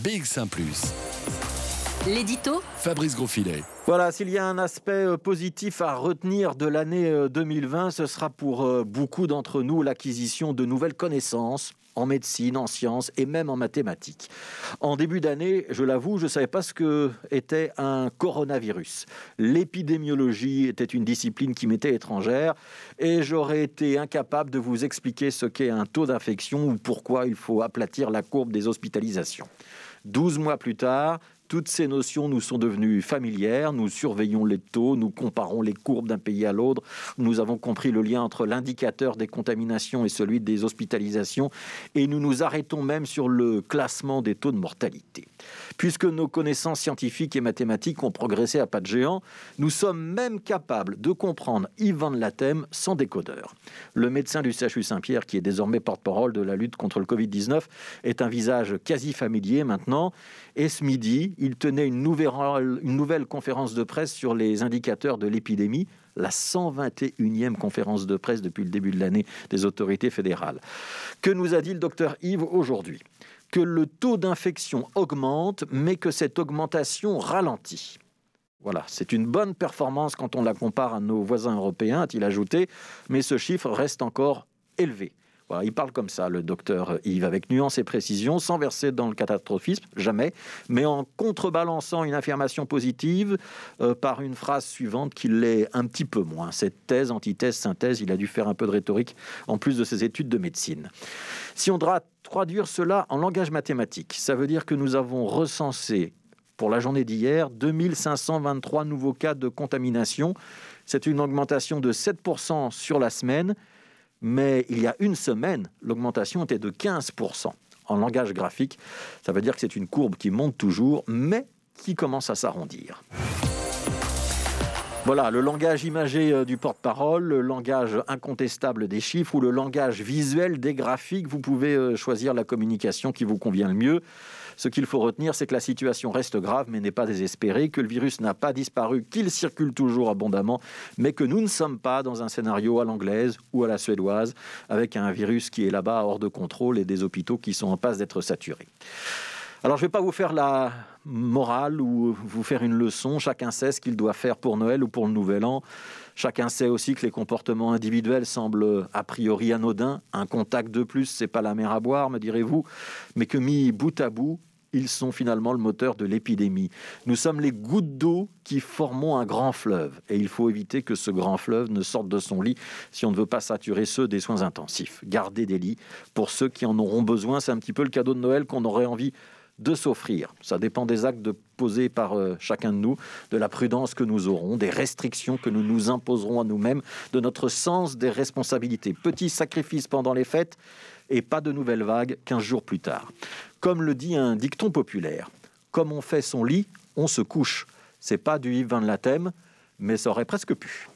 BX1 ⁇ L'édito Fabrice Grosfilet. Voilà, s'il y a un aspect euh, positif à retenir de l'année 2020, euh, ce sera pour euh, beaucoup d'entre nous l'acquisition de nouvelles connaissances en médecine, en sciences et même en mathématiques. En début d'année, je l'avoue, je ne savais pas ce que était un coronavirus. L'épidémiologie était une discipline qui m'était étrangère et j'aurais été incapable de vous expliquer ce qu'est un taux d'infection ou pourquoi il faut aplatir la courbe des hospitalisations. Douze mois plus tard, toutes ces notions nous sont devenues familières. Nous surveillons les taux, nous comparons les courbes d'un pays à l'autre. Nous avons compris le lien entre l'indicateur des contaminations et celui des hospitalisations. Et nous nous arrêtons même sur le classement des taux de mortalité. Puisque nos connaissances scientifiques et mathématiques ont progressé à pas de géant, nous sommes même capables de comprendre Yvan de Lathème sans décodeur. Le médecin du CHU Saint-Pierre, qui est désormais porte-parole de la lutte contre le Covid-19, est un visage quasi familier maintenant. Et ce midi, il tenait une nouvelle conférence de presse sur les indicateurs de l'épidémie, la 121e conférence de presse depuis le début de l'année des autorités fédérales. Que nous a dit le docteur Yves aujourd'hui? Que le taux d'infection augmente, mais que cette augmentation ralentit. Voilà, c'est une bonne performance quand on la compare à nos voisins européens, a-t-il ajouté, mais ce chiffre reste encore élevé il parle comme ça, le docteur Yves, avec nuance et précision, sans verser dans le catastrophisme, jamais, mais en contrebalançant une affirmation positive euh, par une phrase suivante qui l'est un petit peu moins. Cette thèse, antithèse, synthèse, il a dû faire un peu de rhétorique en plus de ses études de médecine. Si on doit traduire cela en langage mathématique, ça veut dire que nous avons recensé pour la journée d'hier 2523 nouveaux cas de contamination. C'est une augmentation de 7% sur la semaine mais il y a une semaine, l'augmentation était de 15%. En langage graphique, ça veut dire que c'est une courbe qui monte toujours, mais qui commence à s'arrondir. Voilà, le langage imagé euh, du porte-parole, le langage incontestable des chiffres ou le langage visuel des graphiques, vous pouvez euh, choisir la communication qui vous convient le mieux. Ce qu'il faut retenir, c'est que la situation reste grave mais n'est pas désespérée, que le virus n'a pas disparu, qu'il circule toujours abondamment, mais que nous ne sommes pas dans un scénario à l'anglaise ou à la suédoise, avec un virus qui est là-bas hors de contrôle et des hôpitaux qui sont en passe d'être saturés. Alors, je ne vais pas vous faire la morale ou vous faire une leçon. Chacun sait ce qu'il doit faire pour Noël ou pour le Nouvel An. Chacun sait aussi que les comportements individuels semblent a priori anodins. Un contact de plus, c'est pas la mer à boire, me direz-vous, mais que mis bout à bout, ils sont finalement le moteur de l'épidémie. Nous sommes les gouttes d'eau qui formons un grand fleuve. Et il faut éviter que ce grand fleuve ne sorte de son lit si on ne veut pas saturer ceux des soins intensifs. Garder des lits pour ceux qui en auront besoin. C'est un petit peu le cadeau de Noël qu'on aurait envie de s'offrir. Ça dépend des actes posés par euh, chacun de nous, de la prudence que nous aurons, des restrictions que nous nous imposerons à nous-mêmes, de notre sens des responsabilités. Petit sacrifice pendant les fêtes et pas de nouvelles vagues 15 jours plus tard. Comme le dit un dicton populaire, comme on fait son lit, on se couche. C'est pas du Yves Van Lathème, mais ça aurait presque pu.